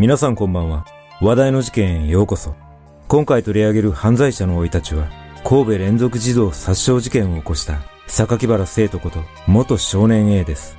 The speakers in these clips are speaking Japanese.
皆さんこんばんは。話題の事件へようこそ。今回取り上げる犯罪者の生い立ちは、神戸連続児童殺傷事件を起こした榊原生徒こと元少年 A です。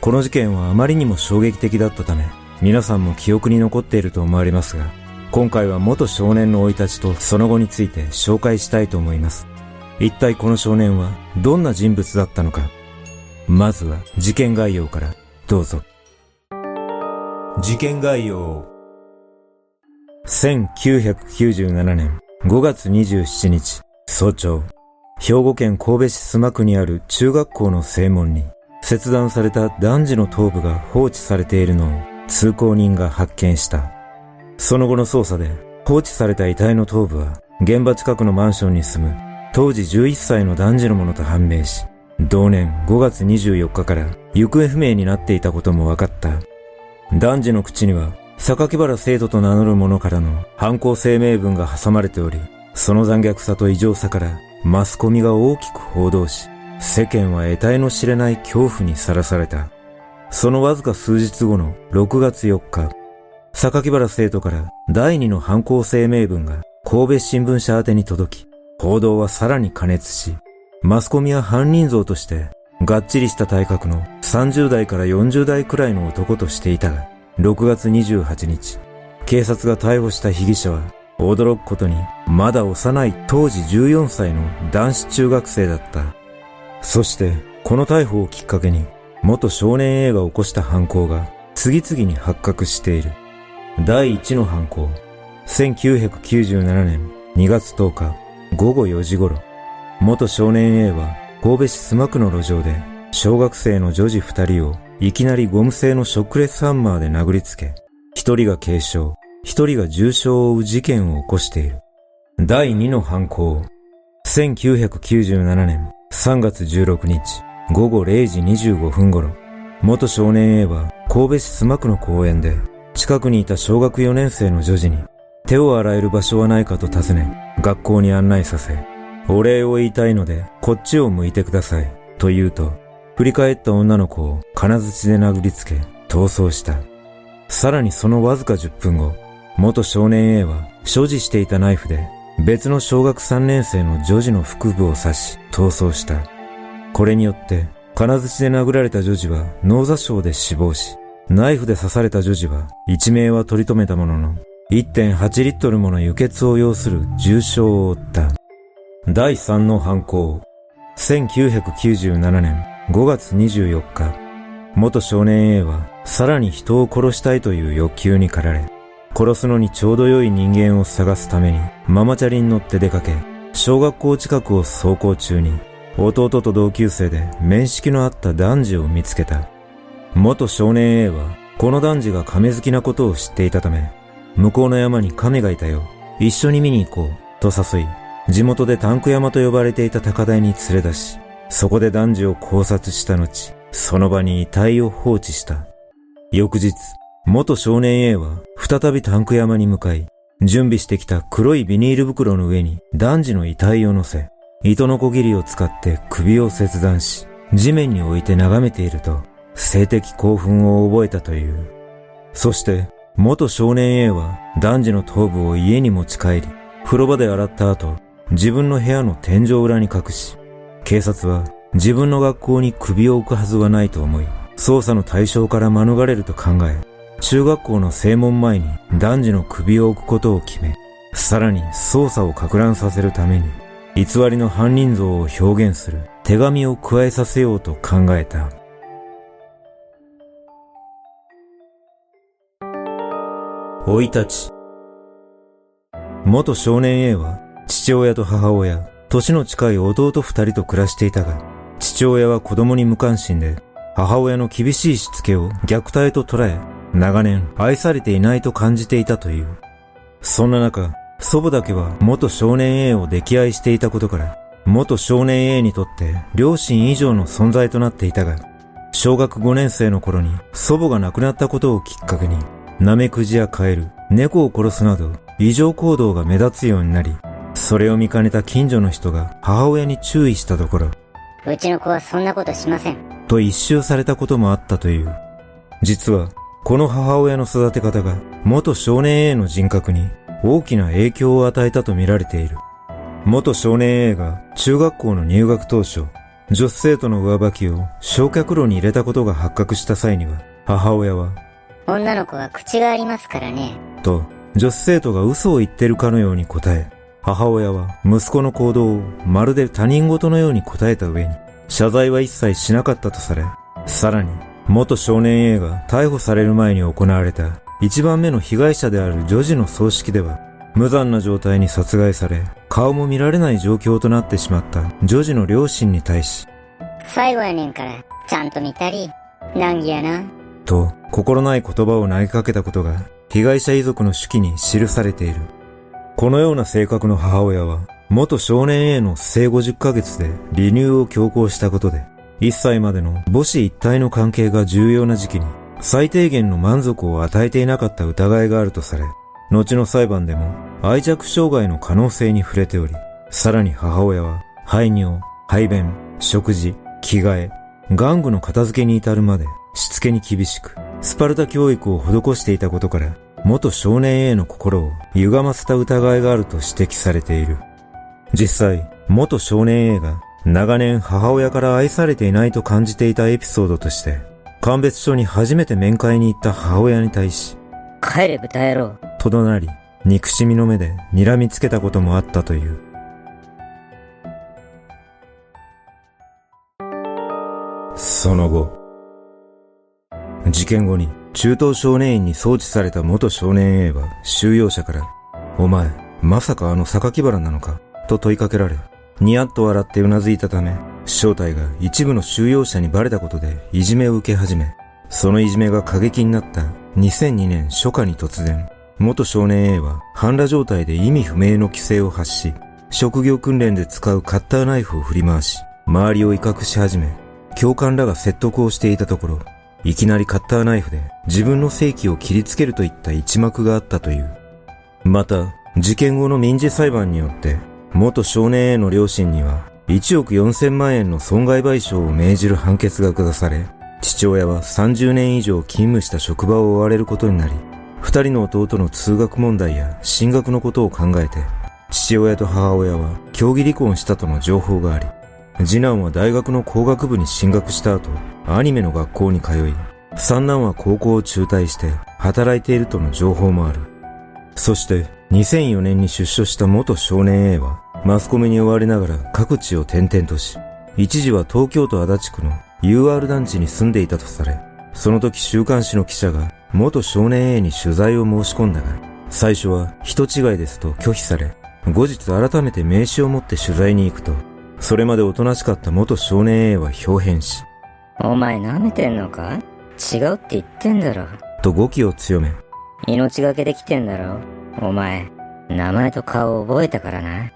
この事件はあまりにも衝撃的だったため、皆さんも記憶に残っていると思われますが、今回は元少年の生い立ちとその後について紹介したいと思います。一体この少年はどんな人物だったのか。まずは事件概要からどうぞ。事件概要1997年5月27日早朝。兵庫県神戸市須磨区にある中学校の正門に切断された男児の頭部が放置されているのを通行人が発見した。その後の捜査で放置された遺体の頭部は現場近くのマンションに住む当時11歳の男児のものと判明し同年5月24日から行方不明になっていたことも分かった。男児の口には、榊原生徒と名乗る者からの犯行声明文が挟まれており、その残虐さと異常さからマスコミが大きく報道し、世間は得体の知れない恐怖にさらされた。そのわずか数日後の6月4日、榊原生徒から第二の犯行声明文が神戸新聞社宛に届き、報道はさらに加熱し、マスコミは犯人像としてがっちりした体格の30代から40代くらいの男としていたが、6月28日、警察が逮捕した被疑者は、驚くことに、まだ幼い当時14歳の男子中学生だった。そして、この逮捕をきっかけに、元少年 A が起こした犯行が次々に発覚している。第1の犯行、1997年2月10日午後4時頃、元少年 A は神戸市須磨区の路上で、小学生の女児二人をいきなりゴム製のショックレスハンマーで殴りつけ、一人が軽傷、一人が重傷を負う事件を起こしている。第二の犯行。1997年3月16日午後0時25分頃、元少年 A は神戸市須磨区の公園で、近くにいた小学4年生の女児に、手を洗える場所はないかと尋ね、学校に案内させ、お礼を言いたいので、こっちを向いてください。と言うと、振り返った女の子を金槌で殴りつけ、逃走した。さらにそのわずか10分後、元少年 A は所持していたナイフで別の小学3年生の女児の腹部を刺し逃走した。これによって金槌で殴られた女児は脳挫傷で死亡し、ナイフで刺された女児は一命は取り留めたものの、1.8リットルもの輸血を要する重傷を負った。第3の犯行。1997年5月24日、元少年 A はさらに人を殺したいという欲求に駆られ、殺すのにちょうど良い人間を探すためにママチャリに乗って出かけ、小学校近くを走行中に弟と同級生で面識のあった男児を見つけた。元少年 A はこの男児が亀好きなことを知っていたため、向こうの山に亀がいたよ。一緒に見に行こう。と誘い、地元でタンク山と呼ばれていた高台に連れ出し、そこで男児を考察した後、その場に遺体を放置した。翌日、元少年 A は再びタンク山に向かい、準備してきた黒いビニール袋の上に男児の遺体を乗せ、糸のこぎりを使って首を切断し、地面に置いて眺めていると、性的興奮を覚えたという。そして、元少年 A は男児の頭部を家に持ち帰り、風呂場で洗った後、自分の部屋の天井裏に隠し、警察は自分の学校に首を置くはずはないと思い、捜査の対象から免れると考え、中学校の正門前に男児の首を置くことを決め、さらに捜査を拡乱させるために、偽りの犯人像を表現する手紙を加えさせようと考えた。生い立ち。元少年 A は、父親と母親、年の近い弟二人と暮らしていたが、父親は子供に無関心で、母親の厳しいしつけを虐待と捉え、長年愛されていないと感じていたという。そんな中、祖母だけは元少年 A を溺愛していたことから、元少年 A にとって両親以上の存在となっていたが、小学5年生の頃に祖母が亡くなったことをきっかけに、ナメクジやカエル、猫を殺すなど異常行動が目立つようになり、それを見かねた近所の人が母親に注意したところ、うちの子はそんなことしません。と一周されたこともあったという。実は、この母親の育て方が元少年 A の人格に大きな影響を与えたと見られている。元少年 A が中学校の入学当初、女子生徒の上履きを焼却炉に入れたことが発覚した際には、母親は、女の子は口がありますからね。と、女子生徒が嘘を言ってるかのように答え、母親は息子の行動をまるで他人事のように答えた上に、謝罪は一切しなかったとされ、さらに、元少年 A が逮捕される前に行われた一番目の被害者である女児の葬式では、無残な状態に殺害され、顔も見られない状況となってしまった女児の両親に対し、最後やねんから、ちゃんと見たり、難儀やな。と、心ない言葉を投げかけたことが、被害者遺族の手記に記されている。このような性格の母親は、元少年 A の生後10ヶ月で離乳を強行したことで、1歳までの母子一体の関係が重要な時期に、最低限の満足を与えていなかった疑いがあるとされ、後の裁判でも愛着障害の可能性に触れており、さらに母親は排尿、排便、食事、着替え、玩具の片付けに至るまでしつけに厳しく、スパルタ教育を施していたことから、元少年 A の心を歪ませた疑いがあると指摘されている。実際、元少年 A が長年母親から愛されていないと感じていたエピソードとして、鑑別所に初めて面会に行った母親に対し、帰れ豚野郎。と怒鳴り、憎しみの目で睨みつけたこともあったという。その後、事件後に中等少年院に送致された元少年 A は収容者から、お前、まさかあの榊原なのかと問いかけられ、ニヤッと笑って頷いたため、正体が一部の収容者にバレたことでいじめを受け始め、そのいじめが過激になった2002年初夏に突然、元少年 A は半裸状態で意味不明の規制を発し、職業訓練で使うカッターナイフを振り回し、周りを威嚇し始め、教官らが説得をしていたところ、いきなりカッターナイフで自分の正規を切りつけるといった一幕があったという。また、事件後の民事裁判によって、元少年 A の両親には1億4000万円の損害賠償を命じる判決が下され、父親は30年以上勤務した職場を追われることになり、二人の弟の通学問題や進学のことを考えて、父親と母親は競技離婚したとの情報があり、次男は大学の工学部に進学した後、アニメの学校に通い、三男は高校を中退して働いているとの情報もある。そして2004年に出所した元少年 A はマスコミに追われながら各地を転々とし、一時は東京都足立区の UR 団地に住んでいたとされ、その時週刊誌の記者が元少年 A に取材を申し込んだが、最初は人違いですと拒否され、後日改めて名刺を持って取材に行くと、それまでおとなしかった元少年 A は表変し、お前舐めてんのか？違うって言ってんだろ。と語気を強め、命がけで来てんだろ。お前、名前と顔を覚えたからな。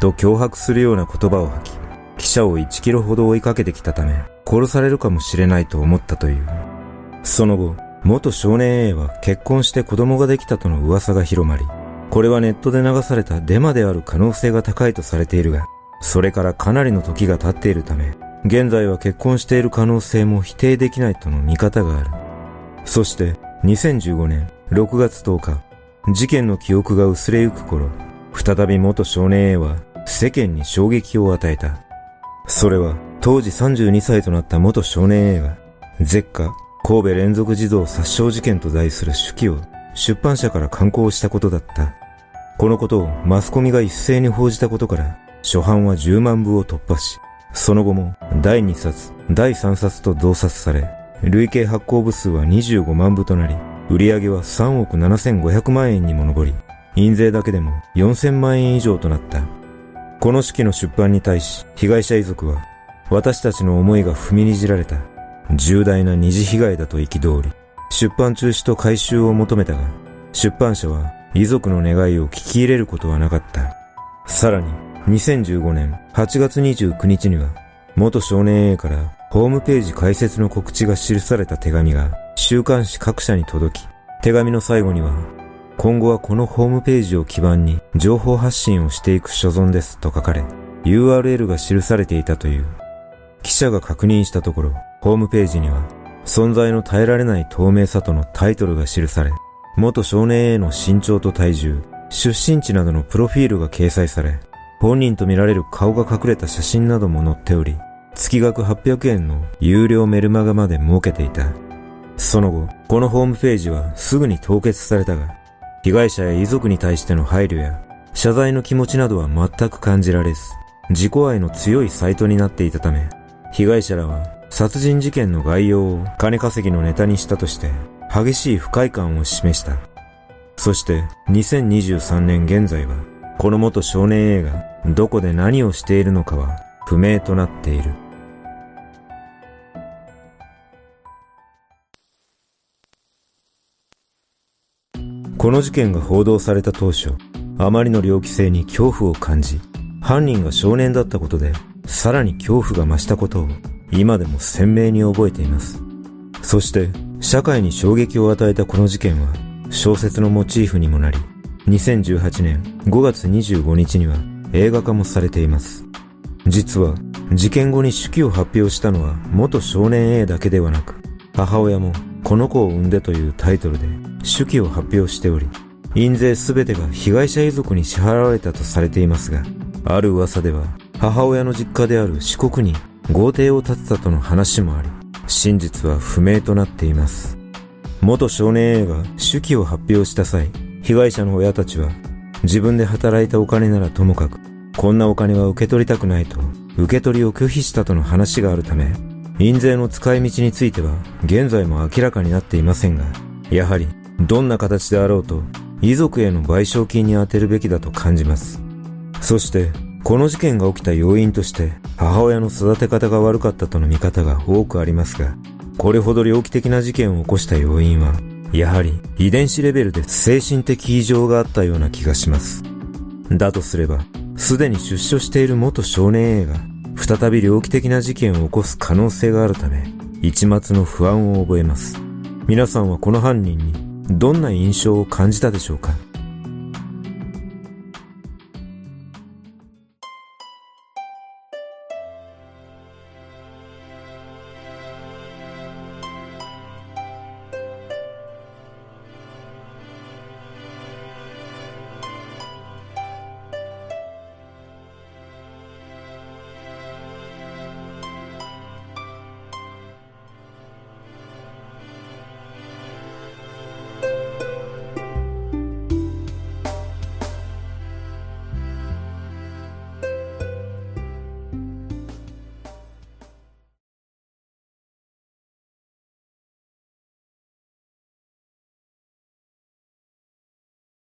と脅迫するような言葉を吐き、記者を1キロほど追いかけてきたため、殺されるかもしれないと思ったという。その後、元少年 A は結婚して子供ができたとの噂が広まり、これはネットで流されたデマである可能性が高いとされているが、それからかなりの時が経っているため、現在は結婚している可能性も否定できないとの見方がある。そして、2015年6月10日、事件の記憶が薄れゆく頃、再び元少年 A は世間に衝撃を与えた。それは当時32歳となった元少年 A が、絶火神戸連続児童殺傷事件と題する手記を出版社から刊行したことだった。このことをマスコミが一斉に報じたことから、初版は10万部を突破し、その後も第2冊、第3冊と増刷され、累計発行部数は25万部となり、売上は3億7500万円にも上り、印税だけでも4000万円以上となった。この手記の出版に対し、被害者遺族は、私たちの思いが踏みにじられた、重大な二次被害だと憤り、出版中止と回収を求めたが、出版社は遺族の願いを聞き入れることはなかった。さらに、2015年8月29日には、元少年 A からホームページ開設の告知が記された手紙が週刊誌各社に届き、手紙の最後には、今後はこのホームページを基盤に情報発信をしていく所存ですと書かれ、URL が記されていたという。記者が確認したところ、ホームページには、存在の耐えられない透明さとのタイトルが記され、元少年 A の身長と体重、出身地などのプロフィールが掲載され、本人と見られる顔が隠れた写真なども載っており、月額800円の有料メルマガまで設けていた。その後、このホームページはすぐに凍結されたが、被害者や遺族に対しての配慮や謝罪の気持ちなどは全く感じられず、自己愛の強いサイトになっていたため、被害者らは殺人事件の概要を金稼ぎのネタにしたとして、激しい不快感を示した。そして2023年現在は、この元少年 A がどこで何をしているのかは不明となっている。この事件が報道された当初、あまりの猟奇性に恐怖を感じ、犯人が少年だったことで、さらに恐怖が増したことを、今でも鮮明に覚えています。そして、社会に衝撃を与えたこの事件は、小説のモチーフにもなり、2018年5月25日には映画化もされています。実は、事件後に手記を発表したのは元少年 A だけではなく、母親もこの子を産んでというタイトルで手記を発表しており、印税すべてが被害者遺族に支払われたとされていますが、ある噂では母親の実家である四国に豪邸を建てたとの話もあり、真実は不明となっています。元少年 A が手記を発表した際、被害者の親たちは自分で働いたお金ならともかく、こんなお金は受け取りたくないと、受け取りを拒否したとの話があるため、印税の使い道については現在も明らかになっていませんが、やはりどんな形であろうと遺族への賠償金に充てるべきだと感じます。そして、この事件が起きた要因として母親の育て方が悪かったとの見方が多くありますが、これほど猟奇的な事件を起こした要因は、やはり遺伝子レベルで精神的異常があったような気がします。だとすれば、すでに出所している元少年 A が再び猟奇的な事件を起こす可能性があるため、一末の不安を覚えます。皆さんはこの犯人にどんな印象を感じたでしょうか？